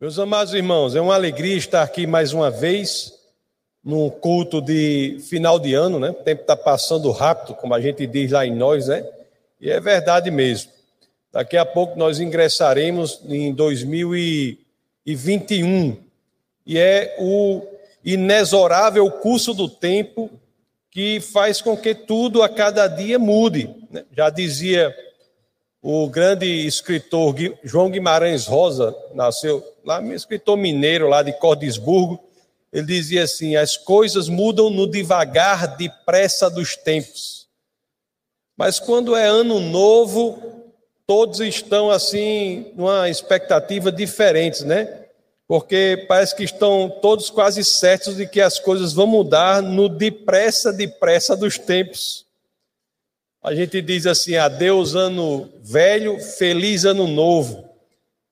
Meus amados irmãos, é uma alegria estar aqui mais uma vez no culto de final de ano, né? O tempo está passando rápido, como a gente diz lá em nós, né? E é verdade mesmo. Daqui a pouco nós ingressaremos em 2021 e é o inexorável curso do tempo que faz com que tudo a cada dia mude. Né? Já dizia o grande escritor João Guimarães Rosa, nasceu lá, escritor mineiro lá de Cordisburgo, ele dizia assim: as coisas mudam no devagar, depressa dos tempos. Mas quando é ano novo, todos estão assim, numa expectativa diferente, né? Porque parece que estão todos quase certos de que as coisas vão mudar no depressa, depressa dos tempos. A gente diz assim: adeus ano velho, feliz ano novo.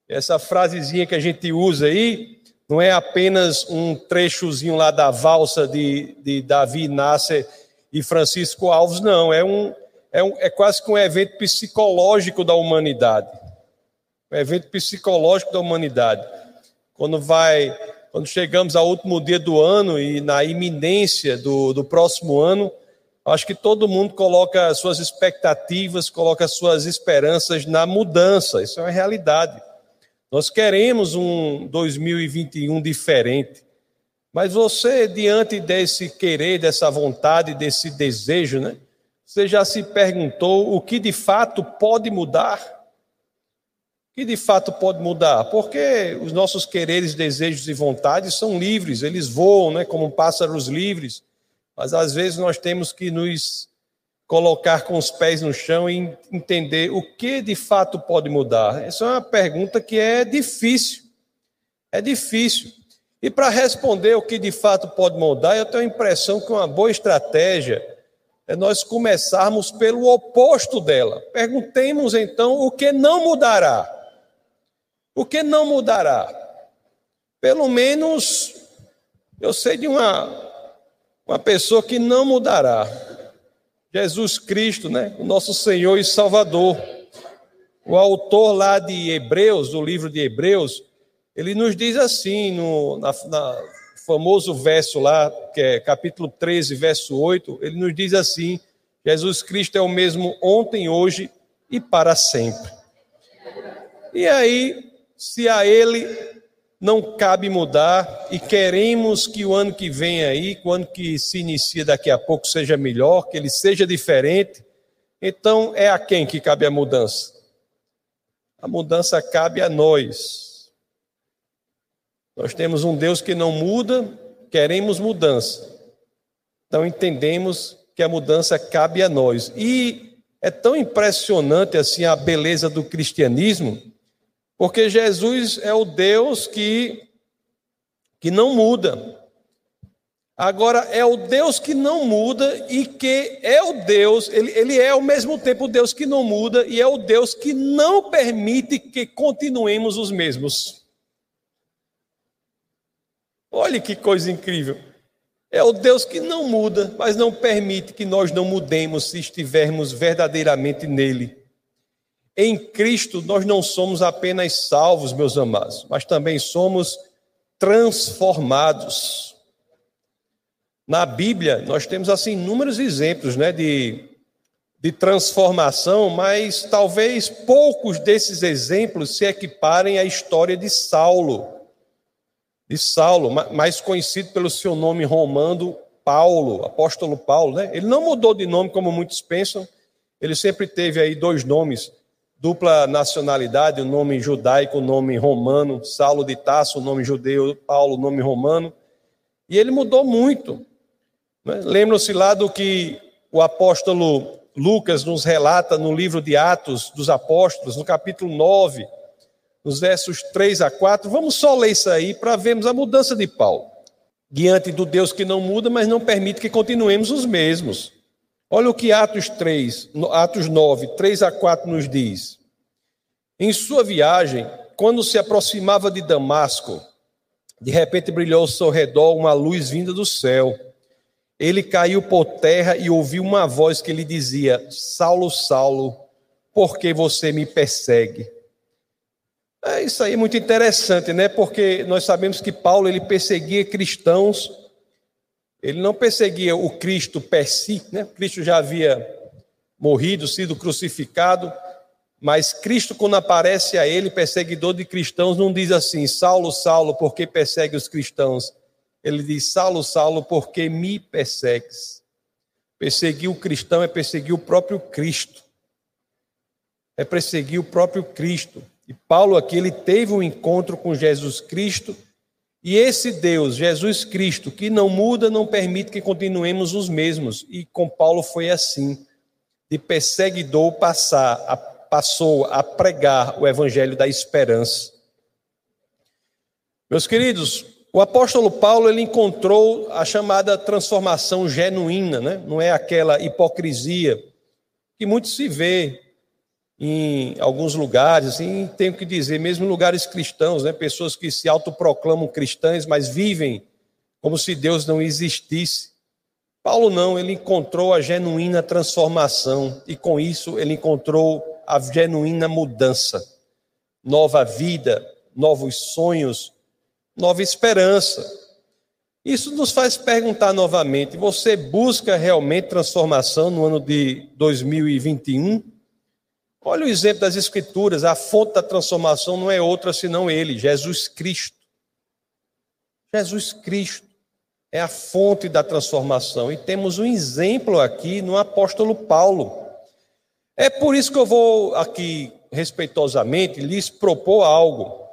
Essa frasezinha que a gente usa aí não é apenas um trechozinho lá da valsa de, de Davi Nasser e Francisco Alves, não. É, um, é, um, é quase que um evento psicológico da humanidade. Um evento psicológico da humanidade. Quando vai, quando chegamos ao último dia do ano e na iminência do, do próximo ano, Acho que todo mundo coloca suas expectativas, coloca suas esperanças na mudança. Isso é uma realidade. Nós queremos um 2021 diferente. Mas você, diante desse querer, dessa vontade, desse desejo, né? Você já se perguntou o que de fato pode mudar? O que de fato pode mudar? Porque os nossos quereres, desejos e vontades são livres, eles voam, né, como pássaros livres mas às vezes nós temos que nos colocar com os pés no chão e entender o que de fato pode mudar. Essa é uma pergunta que é difícil. É difícil. E para responder o que de fato pode mudar, eu tenho a impressão que uma boa estratégia é nós começarmos pelo oposto dela. Perguntemos então o que não mudará. O que não mudará? Pelo menos eu sei de uma uma pessoa que não mudará. Jesus Cristo, né? O nosso Senhor e Salvador. O autor lá de Hebreus, do livro de Hebreus, ele nos diz assim, no na, na famoso verso lá, que é capítulo 13, verso 8, ele nos diz assim: Jesus Cristo é o mesmo ontem, hoje e para sempre. E aí, se a ele não cabe mudar e queremos que o ano que vem aí, o ano que se inicia daqui a pouco, seja melhor, que ele seja diferente. Então, é a quem que cabe a mudança? A mudança cabe a nós. Nós temos um Deus que não muda, queremos mudança. Então, entendemos que a mudança cabe a nós. E é tão impressionante assim a beleza do cristianismo porque Jesus é o Deus que, que não muda. Agora, é o Deus que não muda e que é o Deus, ele, ele é ao mesmo tempo o Deus que não muda e é o Deus que não permite que continuemos os mesmos. Olha que coisa incrível. É o Deus que não muda, mas não permite que nós não mudemos se estivermos verdadeiramente nele. Em Cristo nós não somos apenas salvos, meus amados, mas também somos transformados. Na Bíblia nós temos assim inúmeros exemplos, né, de de transformação, mas talvez poucos desses exemplos se equiparem à história de Saulo. De Saulo, mais conhecido pelo seu nome romano Paulo, apóstolo Paulo, né? Ele não mudou de nome como muitos pensam. Ele sempre teve aí dois nomes dupla nacionalidade, o nome judaico, o nome romano, Saulo de Tasso, o nome judeu, Paulo, o nome romano. E ele mudou muito. Né? Lembram-se lá do que o apóstolo Lucas nos relata no livro de Atos dos Apóstolos, no capítulo 9, nos versos 3 a 4. Vamos só ler isso aí para vermos a mudança de Paulo. Diante do Deus que não muda, mas não permite que continuemos os mesmos. Olha o que Atos 3, Atos 9, 3 a 4 nos diz. Em sua viagem, quando se aproximava de Damasco, de repente brilhou ao seu redor uma luz vinda do céu. Ele caiu por terra e ouviu uma voz que lhe dizia: Saulo, Saulo, por que você me persegue? É, isso aí é muito interessante, né? Porque nós sabemos que Paulo ele perseguia cristãos, ele não perseguia o Cristo per si, né? Cristo já havia morrido, sido crucificado, mas Cristo, quando aparece a ele, perseguidor de cristãos, não diz assim: Saulo, Saulo, por que persegue os cristãos? Ele diz: Saulo, Saulo, por que me persegues? Perseguir o cristão é perseguir o próprio Cristo. É perseguir o próprio Cristo. E Paulo aqui ele teve um encontro com Jesus Cristo, e esse Deus, Jesus Cristo, que não muda, não permite que continuemos os mesmos. E com Paulo foi assim, de perseguidor passar, a, passou a pregar o evangelho da esperança. Meus queridos, o apóstolo Paulo ele encontrou a chamada transformação genuína, né? não é aquela hipocrisia que muito se vê em alguns lugares, assim, tenho que dizer, mesmo em lugares cristãos, né? pessoas que se autoproclamam cristãs, mas vivem como se Deus não existisse. Paulo não, ele encontrou a genuína transformação e com isso ele encontrou a genuína mudança, nova vida, novos sonhos, nova esperança. Isso nos faz perguntar novamente: você busca realmente transformação no ano de 2021? Olha o exemplo das Escrituras: a fonte da transformação não é outra senão Ele, Jesus Cristo. Jesus Cristo é a fonte da transformação e temos um exemplo aqui no apóstolo Paulo. É por isso que eu vou aqui, respeitosamente, lhes propor algo.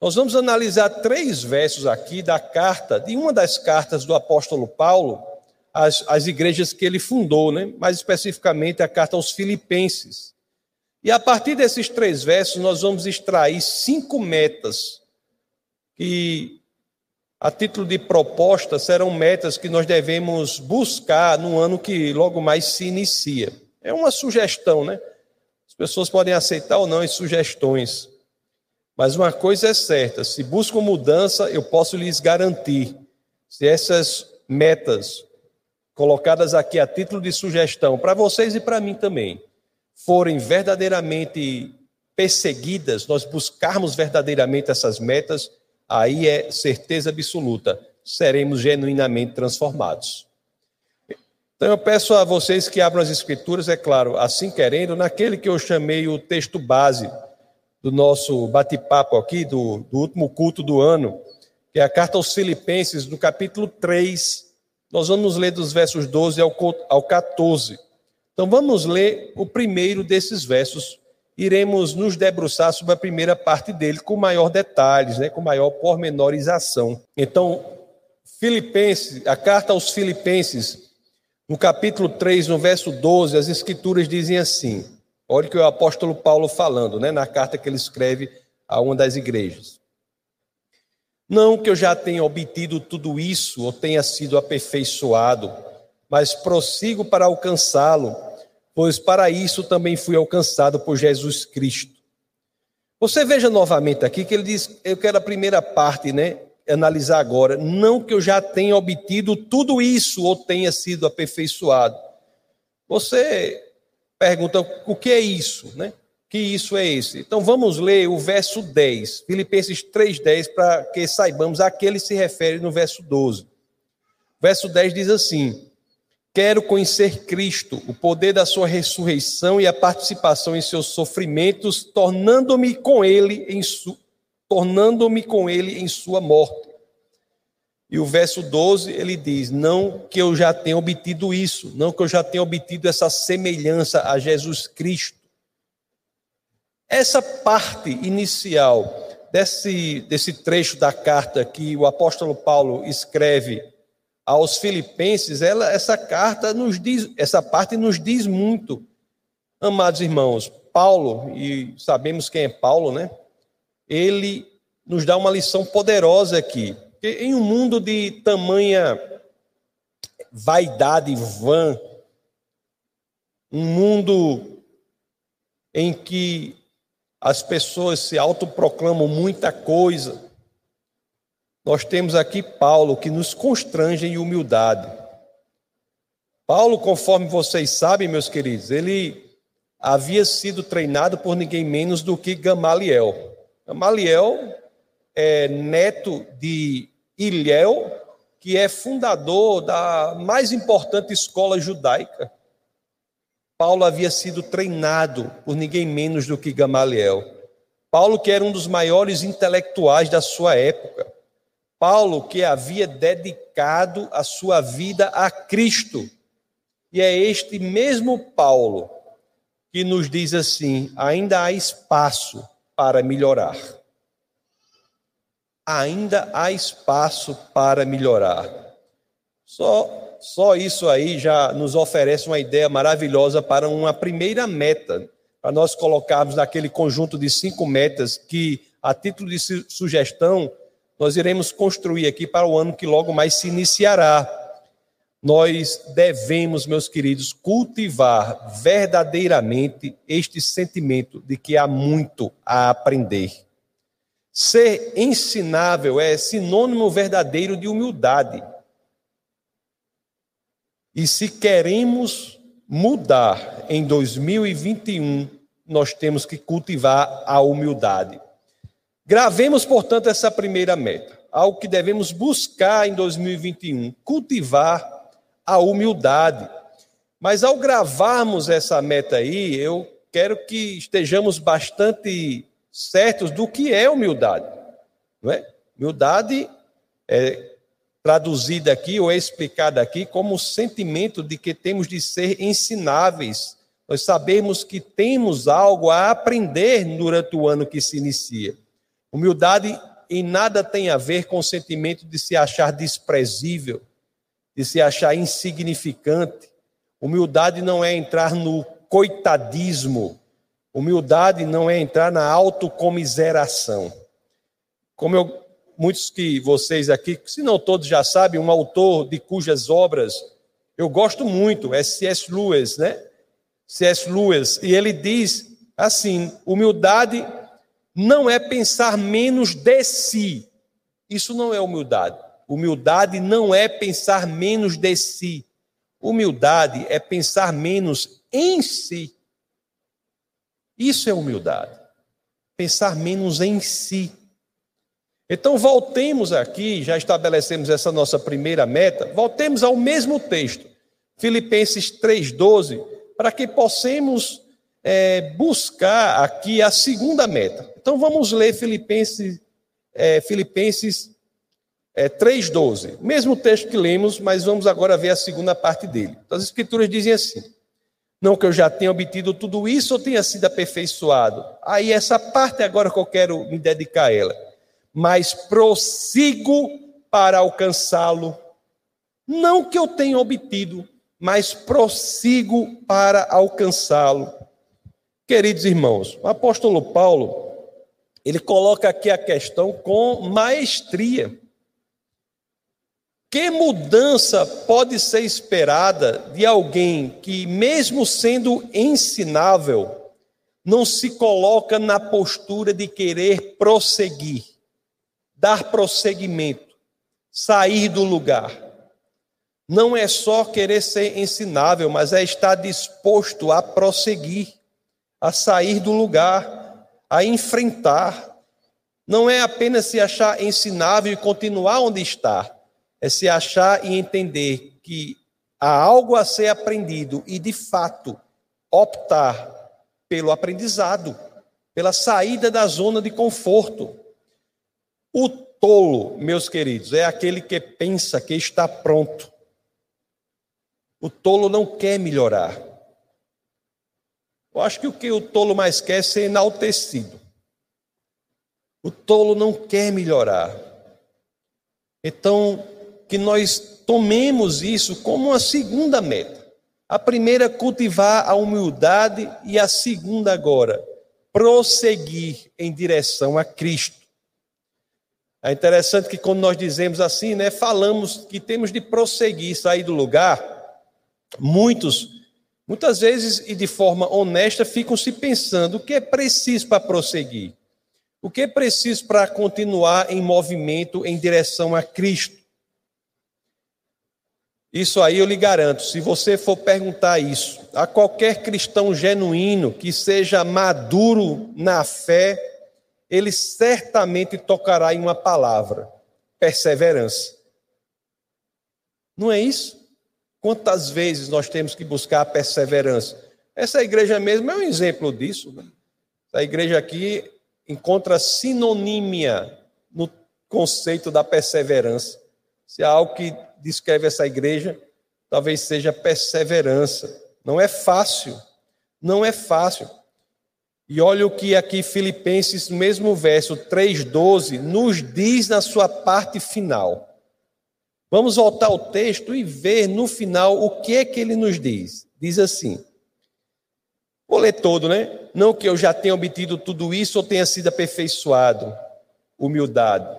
Nós vamos analisar três versos aqui da carta, de uma das cartas do apóstolo Paulo, às, igrejas que ele fundou, né? mais especificamente a carta aos Filipenses. E a partir desses três versos, nós vamos extrair cinco metas que, a título de proposta, serão metas que nós devemos buscar no ano que logo mais se inicia. É uma sugestão, né? As pessoas podem aceitar ou não as sugestões. Mas uma coisa é certa: se buscam mudança, eu posso lhes garantir, se essas metas colocadas aqui a título de sugestão, para vocês e para mim também, forem verdadeiramente perseguidas, nós buscarmos verdadeiramente essas metas, aí é certeza absoluta, seremos genuinamente transformados. Então eu peço a vocês que abram as escrituras, é claro, assim querendo, naquele que eu chamei o texto base do nosso bate-papo aqui, do, do, último culto do ano, que é a carta aos Filipenses, do capítulo 3. Nós vamos ler dos versos 12 ao, ao 14. Então vamos ler o primeiro desses versos. Iremos nos debruçar sobre a primeira parte dele com maior detalhes, né, com maior pormenorização. Então, Filipenses, a carta aos Filipenses, no capítulo 3, no verso 12, as escrituras dizem assim: Olha que o apóstolo Paulo falando, né, na carta que ele escreve a uma das igrejas. Não que eu já tenha obtido tudo isso ou tenha sido aperfeiçoado, mas prossigo para alcançá-lo, pois para isso também fui alcançado por Jesus Cristo. Você veja novamente aqui que ele diz, eu quero a primeira parte, né, analisar agora, não que eu já tenha obtido tudo isso ou tenha sido aperfeiçoado. Você pergunta o que é isso, né? Que isso é esse? Então vamos ler o verso 10, Filipenses 3:10 para que saibamos a que ele se refere no verso 12. O verso 10 diz assim: Quero conhecer Cristo, o poder da sua ressurreição e a participação em seus sofrimentos, tornando-me com ele em su... tornando-me com ele em sua morte e o verso 12 ele diz: Não que eu já tenha obtido isso, não que eu já tenha obtido essa semelhança a Jesus Cristo. Essa parte inicial desse, desse trecho da carta que o apóstolo Paulo escreve aos Filipenses, ela, essa carta nos diz, essa parte nos diz muito. Amados irmãos, Paulo, e sabemos quem é Paulo, né? Ele nos dá uma lição poderosa aqui. Em um mundo de tamanha vaidade vã, um mundo em que as pessoas se autoproclamam muita coisa, nós temos aqui Paulo que nos constrange em humildade. Paulo, conforme vocês sabem, meus queridos, ele havia sido treinado por ninguém menos do que Gamaliel. Gamaliel é neto de Ilhéu, que é fundador da mais importante escola judaica. Paulo havia sido treinado por ninguém menos do que Gamaliel. Paulo, que era um dos maiores intelectuais da sua época. Paulo, que havia dedicado a sua vida a Cristo. E é este mesmo Paulo que nos diz assim: ainda há espaço para melhorar. Ainda há espaço para melhorar. Só, só isso aí já nos oferece uma ideia maravilhosa para uma primeira meta, para nós colocarmos naquele conjunto de cinco metas que, a título de sugestão, nós iremos construir aqui para o ano que logo mais se iniciará nós devemos, meus queridos, cultivar verdadeiramente este sentimento de que há muito a aprender. Ser ensinável é sinônimo verdadeiro de humildade. E se queremos mudar em 2021, nós temos que cultivar a humildade. Gravemos, portanto, essa primeira meta, algo que devemos buscar em 2021, cultivar a humildade. Mas ao gravarmos essa meta aí, eu quero que estejamos bastante certos do que é humildade. Não é? Humildade é traduzida aqui ou é explicada aqui como o sentimento de que temos de ser ensináveis. Nós sabemos que temos algo a aprender durante o ano que se inicia. Humildade em nada tem a ver com o sentimento de se achar desprezível, de se achar insignificante. Humildade não é entrar no coitadismo. Humildade não é entrar na autocomiseração. Como eu, muitos que vocês aqui, se não todos já sabem, um autor de cujas obras eu gosto muito, é C.S. Lewis, né? C.S. Lewis, e ele diz assim: humildade não é pensar menos de si. Isso não é humildade. Humildade não é pensar menos de si. Humildade é pensar menos em si. Isso é humildade. Pensar menos em si. Então, voltemos aqui, já estabelecemos essa nossa primeira meta, voltemos ao mesmo texto, Filipenses 3,12, para que possamos é, buscar aqui a segunda meta. Então, vamos ler Filipenses, é, Filipenses é, 3,12. Mesmo texto que lemos, mas vamos agora ver a segunda parte dele. As escrituras dizem assim: Não que eu já tenha obtido tudo isso ou tenha sido aperfeiçoado. Aí essa parte agora que eu quero me dedicar a ela. Mas prossigo para alcançá-lo. Não que eu tenha obtido, mas prossigo para alcançá-lo. Queridos irmãos, o apóstolo Paulo, ele coloca aqui a questão com maestria. Que mudança pode ser esperada de alguém que, mesmo sendo ensinável, não se coloca na postura de querer prosseguir, dar prosseguimento, sair do lugar? Não é só querer ser ensinável, mas é estar disposto a prosseguir, a sair do lugar, a enfrentar. Não é apenas se achar ensinável e continuar onde está é se achar e entender que há algo a ser aprendido e, de fato, optar pelo aprendizado, pela saída da zona de conforto. O tolo, meus queridos, é aquele que pensa que está pronto. O tolo não quer melhorar. Eu acho que o que o tolo mais quer é ser enaltecido. O tolo não quer melhorar. Então, que nós tomemos isso como uma segunda meta. A primeira, cultivar a humildade, e a segunda, agora, prosseguir em direção a Cristo. É interessante que quando nós dizemos assim, né, falamos que temos de prosseguir, sair do lugar, muitos, muitas vezes e de forma honesta, ficam se pensando o que é preciso para prosseguir. O que é preciso para continuar em movimento em direção a Cristo? Isso aí eu lhe garanto, se você for perguntar isso a qualquer cristão genuíno que seja maduro na fé, ele certamente tocará em uma palavra: perseverança. Não é isso? Quantas vezes nós temos que buscar a perseverança? Essa igreja mesmo é um exemplo disso. Né? A igreja aqui encontra sinonímia no conceito da perseverança. Se há algo que descreve essa igreja, talvez seja perseverança. Não é fácil, não é fácil. E olha o que aqui Filipenses, mesmo verso 3,12, nos diz na sua parte final. Vamos voltar ao texto e ver no final o que é que ele nos diz. Diz assim: vou ler todo, né? Não que eu já tenha obtido tudo isso ou tenha sido aperfeiçoado, humildade,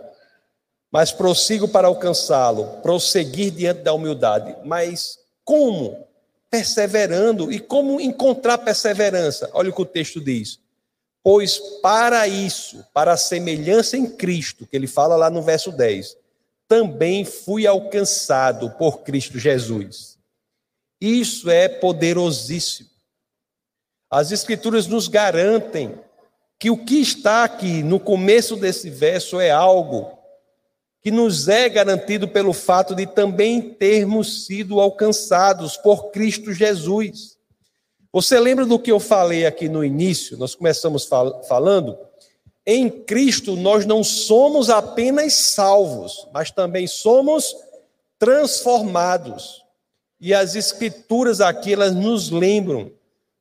mas prossigo para alcançá-lo, prosseguir diante da humildade. Mas como? Perseverando. E como encontrar perseverança? Olha o que o texto diz. Pois para isso, para a semelhança em Cristo, que ele fala lá no verso 10, também fui alcançado por Cristo Jesus. Isso é poderosíssimo. As Escrituras nos garantem que o que está aqui no começo desse verso é algo que nos é garantido pelo fato de também termos sido alcançados por Cristo Jesus. Você lembra do que eu falei aqui no início? Nós começamos fal falando em Cristo nós não somos apenas salvos, mas também somos transformados. E as escrituras aqui elas nos lembram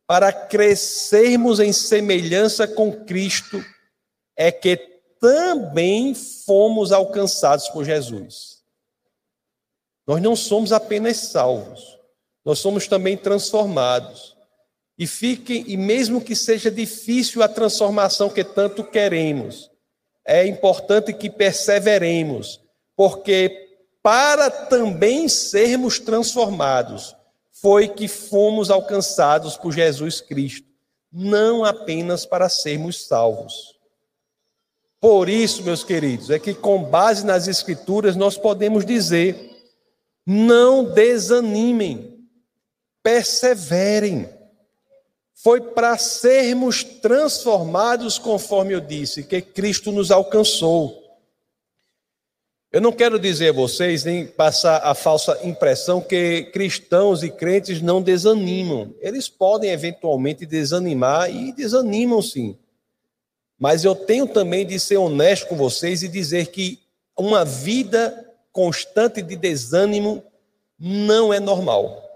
para crescermos em semelhança com Cristo é que também fomos alcançados por Jesus. Nós não somos apenas salvos, nós somos também transformados. E fiquem, e mesmo que seja difícil a transformação que tanto queremos, é importante que perseveremos, porque para também sermos transformados, foi que fomos alcançados por Jesus Cristo, não apenas para sermos salvos. Por isso, meus queridos, é que com base nas Escrituras nós podemos dizer: não desanimem, perseverem foi para sermos transformados, conforme eu disse, que Cristo nos alcançou. Eu não quero dizer a vocês, nem passar a falsa impressão que cristãos e crentes não desanimam. Eles podem eventualmente desanimar e desanimam sim. Mas eu tenho também de ser honesto com vocês e dizer que uma vida constante de desânimo não é normal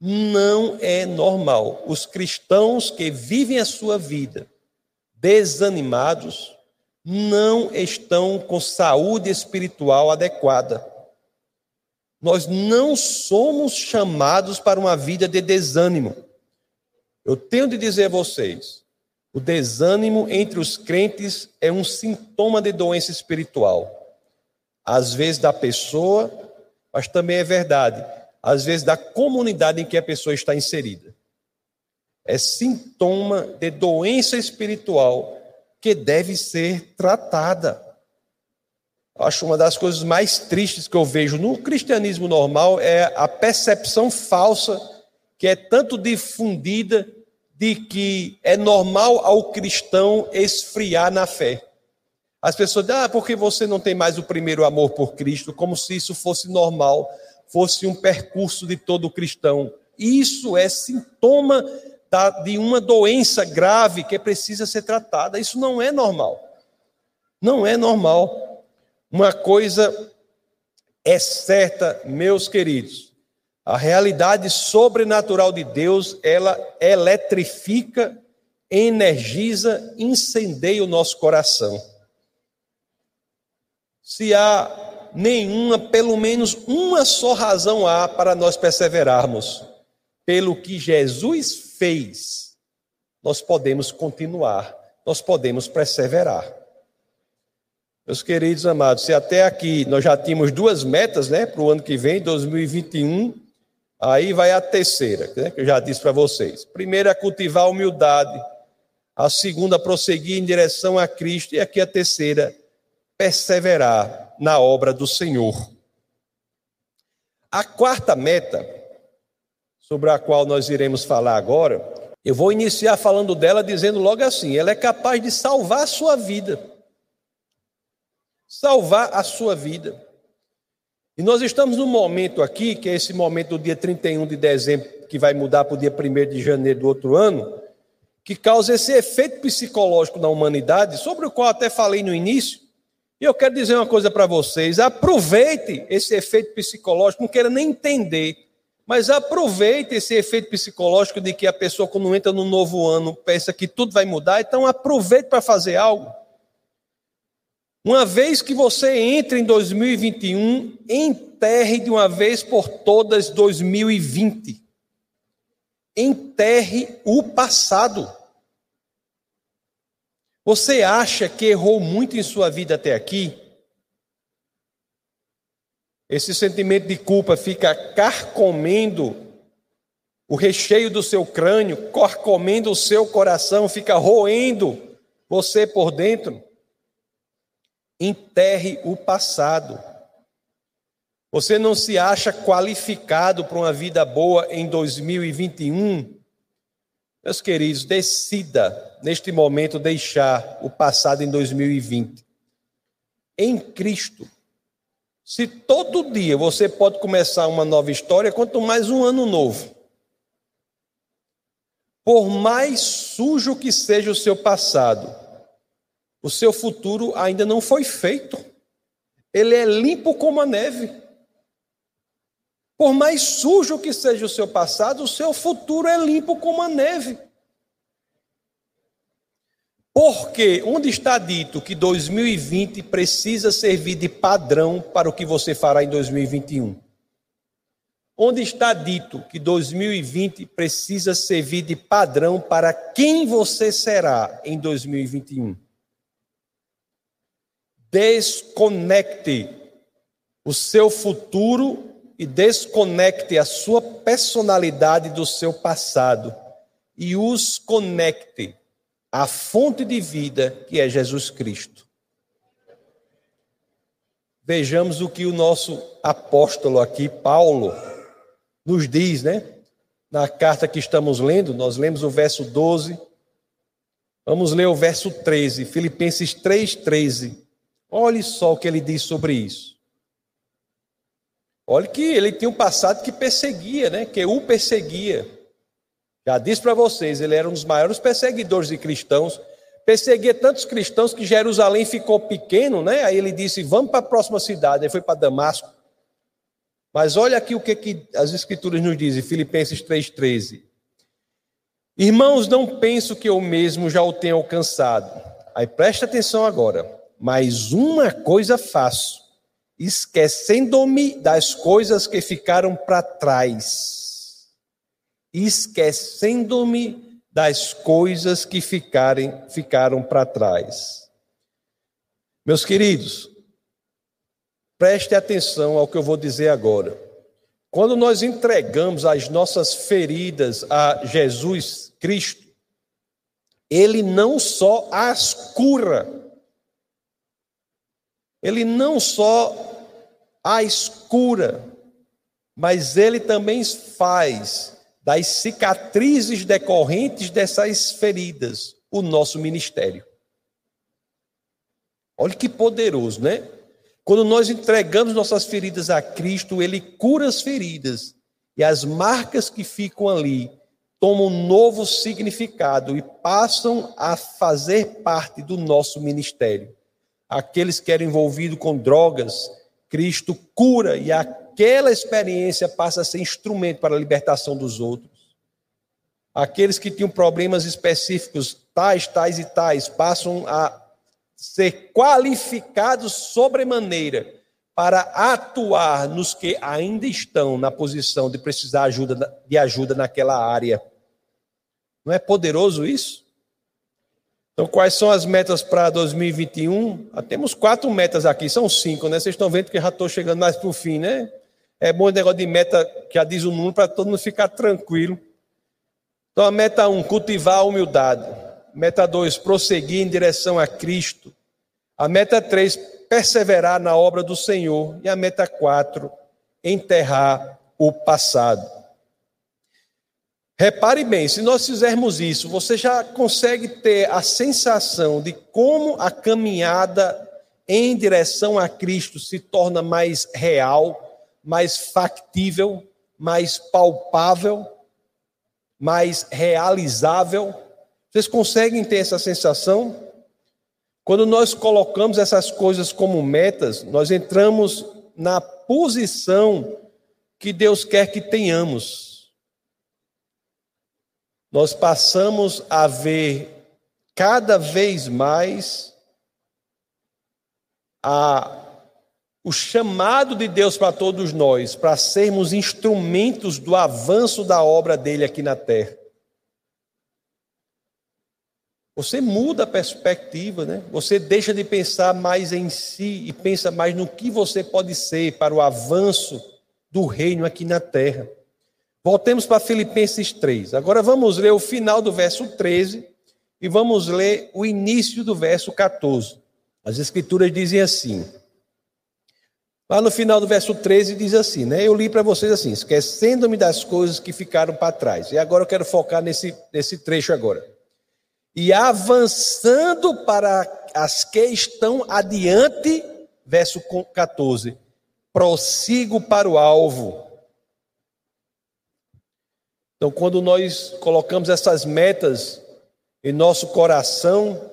não é normal. Os cristãos que vivem a sua vida desanimados não estão com saúde espiritual adequada. Nós não somos chamados para uma vida de desânimo. Eu tenho de dizer a vocês, o desânimo entre os crentes é um sintoma de doença espiritual. Às vezes da pessoa, mas também é verdade às vezes, da comunidade em que a pessoa está inserida. É sintoma de doença espiritual que deve ser tratada. Acho uma das coisas mais tristes que eu vejo no cristianismo normal é a percepção falsa que é tanto difundida de que é normal ao cristão esfriar na fé. As pessoas dizem, ah, porque você não tem mais o primeiro amor por Cristo, como se isso fosse normal fosse um percurso de todo cristão. Isso é sintoma da, de uma doença grave que precisa ser tratada. Isso não é normal. Não é normal. Uma coisa é certa, meus queridos. A realidade sobrenatural de Deus, ela eletrifica, energiza, incendeia o nosso coração. Se há nenhuma, pelo menos uma só razão há para nós perseverarmos. Pelo que Jesus fez, nós podemos continuar, nós podemos perseverar. Meus queridos amados, se até aqui nós já tínhamos duas metas, né, para o ano que vem, 2021, aí vai a terceira, né, que eu já disse para vocês. Primeira, cultivar a humildade. A segunda, prosseguir em direção a Cristo. E aqui a terceira, perseverar na obra do Senhor. A quarta meta, sobre a qual nós iremos falar agora, Eu vou iniciar falando dela dizendo logo assim: ela é capaz de salvar a sua vida. Salvar a sua vida. E nós estamos num momento aqui, que é esse momento do dia 31 de dezembro, que vai mudar para o dia 1 de janeiro do outro ano, que causa esse efeito psicológico na humanidade, sobre o qual até falei no início. E eu quero dizer uma coisa para vocês: aproveite esse efeito psicológico, não queira nem entender, mas aproveite esse efeito psicológico de que a pessoa, quando entra no novo ano, pensa que tudo vai mudar, então aproveite para fazer algo. Uma vez que você entre em 2021, enterre de uma vez por todas 2020. Enterre o passado. Você acha que errou muito em sua vida até aqui? Esse sentimento de culpa fica carcomendo o recheio do seu crânio, carcomendo o seu coração, fica roendo você por dentro. Enterre o passado. Você não se acha qualificado para uma vida boa em 2021? Meus queridos, decida neste momento deixar o passado em 2020. Em Cristo. Se todo dia você pode começar uma nova história, quanto mais um ano novo. Por mais sujo que seja o seu passado, o seu futuro ainda não foi feito. Ele é limpo como a neve. Por mais sujo que seja o seu passado, o seu futuro é limpo como a neve. Porque onde está dito que 2020 precisa servir de padrão para o que você fará em 2021? Onde está dito que 2020 precisa servir de padrão para quem você será em 2021? Desconecte o seu futuro e desconecte a sua personalidade do seu passado e os conecte à fonte de vida que é Jesus Cristo. Vejamos o que o nosso apóstolo aqui, Paulo, nos diz, né? Na carta que estamos lendo, nós lemos o verso 12. Vamos ler o verso 13, Filipenses 3:13. Olhe só o que ele diz sobre isso. Olhe que ele tinha um passado que perseguia, né? Que o perseguia. Já disse para vocês, ele era um dos maiores perseguidores de cristãos. Perseguia tantos cristãos que Jerusalém ficou pequeno, né? Aí ele disse: Vamos para a próxima cidade. Aí foi para Damasco. Mas olha aqui o que, que as Escrituras nos dizem, Filipenses 3,13. Irmãos, não penso que eu mesmo já o tenha alcançado. Aí preste atenção agora. Mas uma coisa faço, esquecendo-me das coisas que ficaram para trás. Esquecendo-me das coisas que ficarem, ficaram para trás. Meus queridos, preste atenção ao que eu vou dizer agora. Quando nós entregamos as nossas feridas a Jesus Cristo, Ele não só as cura, ele não só a escura, mas ele também faz das cicatrizes decorrentes dessas feridas o nosso ministério. Olha que poderoso, né? Quando nós entregamos nossas feridas a Cristo, ele cura as feridas e as marcas que ficam ali tomam um novo significado e passam a fazer parte do nosso ministério aqueles que eram envolvidos com drogas, Cristo cura e aquela experiência passa a ser instrumento para a libertação dos outros. Aqueles que tinham problemas específicos, tais, tais e tais, passam a ser qualificados sobremaneira para atuar nos que ainda estão na posição de precisar de ajuda naquela área. Não é poderoso isso? Então, quais são as metas para 2021? Ah, temos quatro metas aqui, são cinco, né? Vocês estão vendo que já estou chegando mais para o fim, né? É bom o negócio de meta, que já diz o número, para todo mundo ficar tranquilo. Então, a meta um, cultivar a humildade. Meta dois, prosseguir em direção a Cristo. A meta três, perseverar na obra do Senhor. E a meta quatro, enterrar o passado. Repare bem, se nós fizermos isso, você já consegue ter a sensação de como a caminhada em direção a Cristo se torna mais real, mais factível, mais palpável, mais realizável. Vocês conseguem ter essa sensação? Quando nós colocamos essas coisas como metas, nós entramos na posição que Deus quer que tenhamos. Nós passamos a ver cada vez mais a, o chamado de Deus para todos nós, para sermos instrumentos do avanço da obra dele aqui na terra. Você muda a perspectiva, né? Você deixa de pensar mais em si e pensa mais no que você pode ser para o avanço do reino aqui na terra. Voltemos para Filipenses 3. Agora vamos ler o final do verso 13 e vamos ler o início do verso 14. As escrituras dizem assim: Lá no final do verso 13 diz assim, né? Eu li para vocês assim, esquecendo-me das coisas que ficaram para trás. E agora eu quero focar nesse, nesse trecho agora e avançando para as que estão adiante, verso 14, prossigo para o alvo. Então, quando nós colocamos essas metas em nosso coração,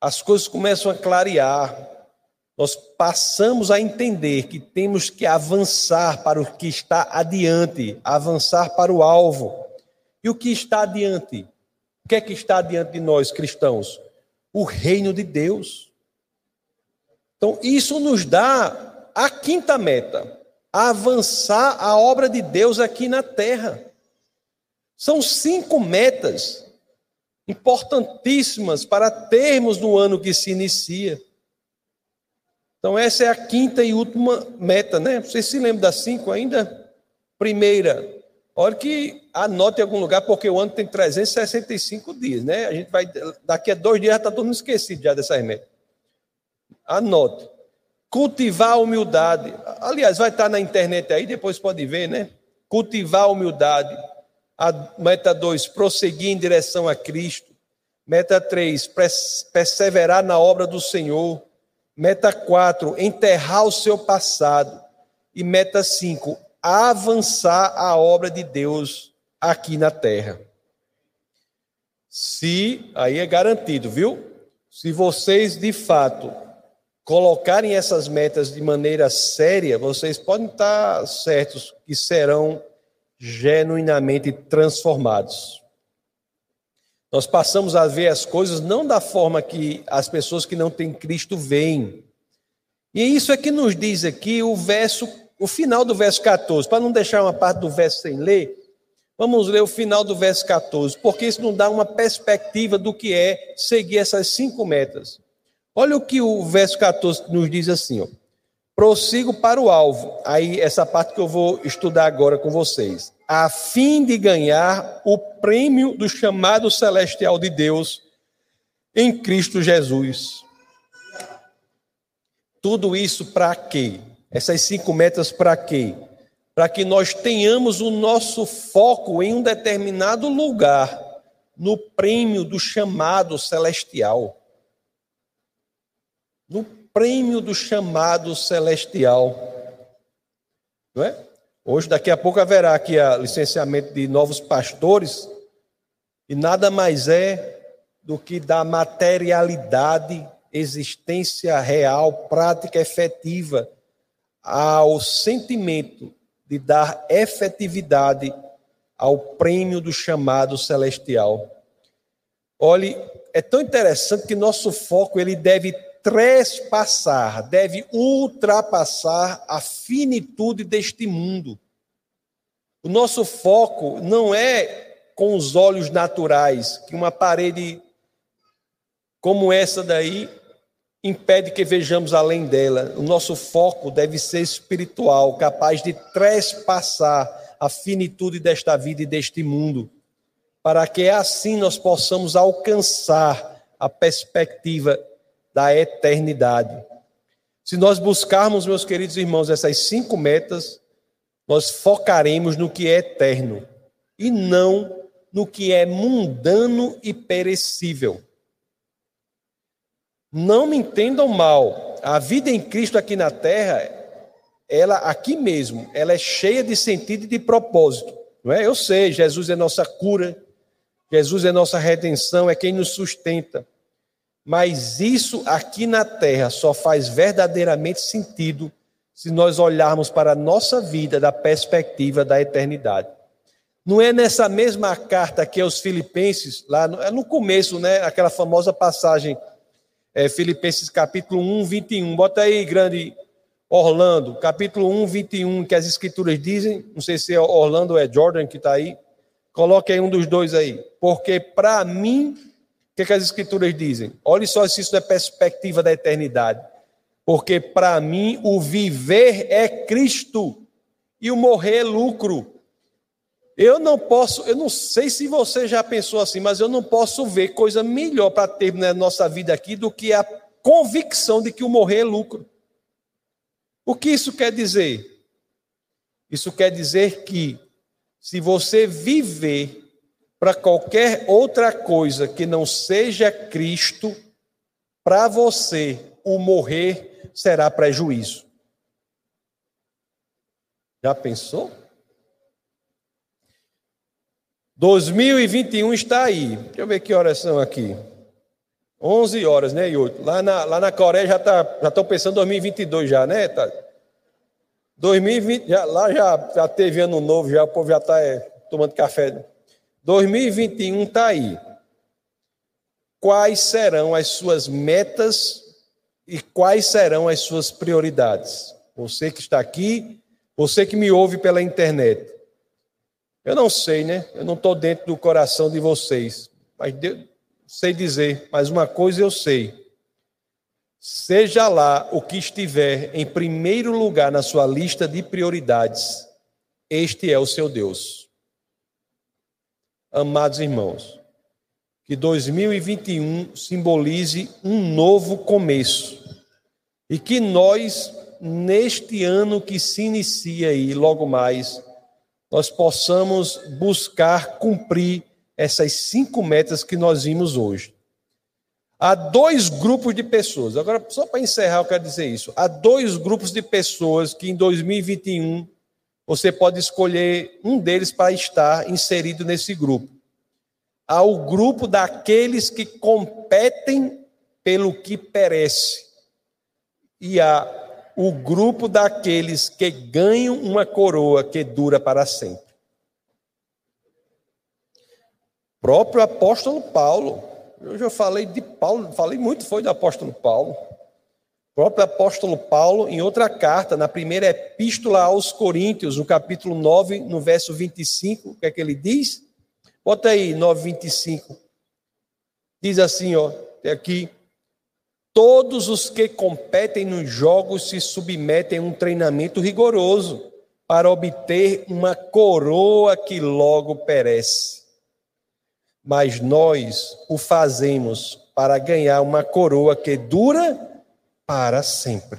as coisas começam a clarear. Nós passamos a entender que temos que avançar para o que está adiante, avançar para o alvo. E o que está adiante? que é que está diante de nós cristãos? O reino de Deus. Então, isso nos dá a quinta meta: avançar a obra de Deus aqui na terra. São cinco metas importantíssimas para termos no ano que se inicia. Então, essa é a quinta e última meta, né? Vocês se lembram das cinco ainda? Primeira, Olha que anote em algum lugar, porque o ano tem 365 dias, né? A gente vai, daqui a dois dias já está todo mundo esquecido já dessa remeta. Anote. Cultivar a humildade. Aliás, vai estar na internet aí, depois pode ver, né? Cultivar a humildade. A meta 2, prosseguir em direção a Cristo. Meta 3, perseverar na obra do Senhor. Meta 4, enterrar o seu passado. E meta 5, avançar a obra de Deus aqui na terra. Se, aí é garantido, viu? Se vocês de fato colocarem essas metas de maneira séria, vocês podem estar certos que serão genuinamente transformados. Nós passamos a ver as coisas não da forma que as pessoas que não têm Cristo veem. E isso é que nos diz aqui o verso o final do verso 14, para não deixar uma parte do verso sem ler, vamos ler o final do verso 14, porque isso nos dá uma perspectiva do que é seguir essas cinco metas. Olha o que o verso 14 nos diz assim, ó. Prossigo para o alvo. Aí, essa parte que eu vou estudar agora com vocês. A fim de ganhar o prêmio do chamado celestial de Deus em Cristo Jesus. Tudo isso para quê? Essas cinco metas para quê? Para que nós tenhamos o nosso foco em um determinado lugar, no prêmio do chamado celestial. No prêmio do chamado celestial. Não é? Hoje, daqui a pouco, haverá aqui a licenciamento de novos pastores, e nada mais é do que da materialidade, existência real, prática efetiva ao sentimento de dar efetividade ao prêmio do chamado celestial. Olhe, é tão interessante que nosso foco ele deve trespassar, deve ultrapassar a finitude deste mundo. O nosso foco não é com os olhos naturais, que uma parede como essa daí impede que vejamos além dela. O nosso foco deve ser espiritual, capaz de trespassar a finitude desta vida e deste mundo, para que assim nós possamos alcançar a perspectiva da eternidade. Se nós buscarmos, meus queridos irmãos, essas cinco metas, nós focaremos no que é eterno e não no que é mundano e perecível. Não me entendam mal, a vida em Cristo aqui na terra, ela aqui mesmo, ela é cheia de sentido e de propósito. Não é? Eu sei, Jesus é nossa cura, Jesus é nossa redenção, é quem nos sustenta. Mas isso aqui na terra só faz verdadeiramente sentido se nós olharmos para a nossa vida da perspectiva da eternidade. Não é nessa mesma carta que aos Filipenses, lá no, é no começo, né, aquela famosa passagem, é, Filipenses capítulo 1, 21. Bota aí, grande Orlando, capítulo 1, 21, que as escrituras dizem, não sei se é Orlando ou é Jordan que está aí, coloque aí um dos dois aí. Porque para mim, que, que as escrituras dizem? Olhe só se isso é perspectiva da eternidade. Porque para mim o viver é Cristo e o morrer é lucro. Eu não posso, eu não sei se você já pensou assim, mas eu não posso ver coisa melhor para ter na nossa vida aqui do que a convicção de que o morrer é lucro. O que isso quer dizer? Isso quer dizer que se você viver para qualquer outra coisa que não seja Cristo, para você o morrer será prejuízo. Já pensou? 2021 está aí. Deixa eu ver que horas são aqui. 11 horas, né, Ioto? Lá na, lá na Coreia já tá, já estão pensando em 2022 já, né? Tá. 2020, já, lá já, já teve ano novo, já o povo já está é, tomando café. 2021 está aí. Quais serão as suas metas e quais serão as suas prioridades? Você que está aqui, você que me ouve pela internet. Eu não sei, né? Eu não estou dentro do coração de vocês, mas Deus, sei dizer, mas uma coisa eu sei. Seja lá o que estiver em primeiro lugar na sua lista de prioridades, este é o seu Deus. Amados irmãos, que 2021 simbolize um novo começo e que nós, neste ano que se inicia aí, logo mais, nós possamos buscar cumprir essas cinco metas que nós vimos hoje. Há dois grupos de pessoas, agora só para encerrar eu quero dizer isso. Há dois grupos de pessoas que em 2021 você pode escolher um deles para estar inserido nesse grupo. Há o grupo daqueles que competem pelo que perece. E há o grupo daqueles que ganham uma coroa que dura para sempre próprio apóstolo Paulo. Eu já falei de Paulo, falei muito foi do apóstolo Paulo. O próprio apóstolo Paulo, em outra carta, na primeira epístola aos Coríntios, no capítulo 9, no verso 25, o que é que ele diz? Bota aí, 9, 25. Diz assim, ó, aqui. Todos os que competem nos jogos se submetem a um treinamento rigoroso para obter uma coroa que logo perece mas nós o fazemos para ganhar uma coroa que dura para sempre.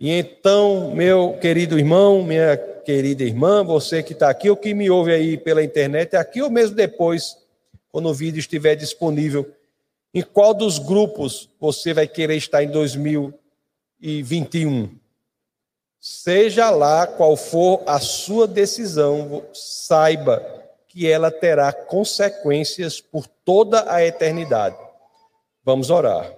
E então, meu querido irmão, minha querida irmã, você que está aqui ou que me ouve aí pela internet, aqui ou mesmo depois, quando o vídeo estiver disponível, em qual dos grupos você vai querer estar em 2021? Seja lá qual for a sua decisão, saiba que ela terá consequências por toda a eternidade. Vamos orar.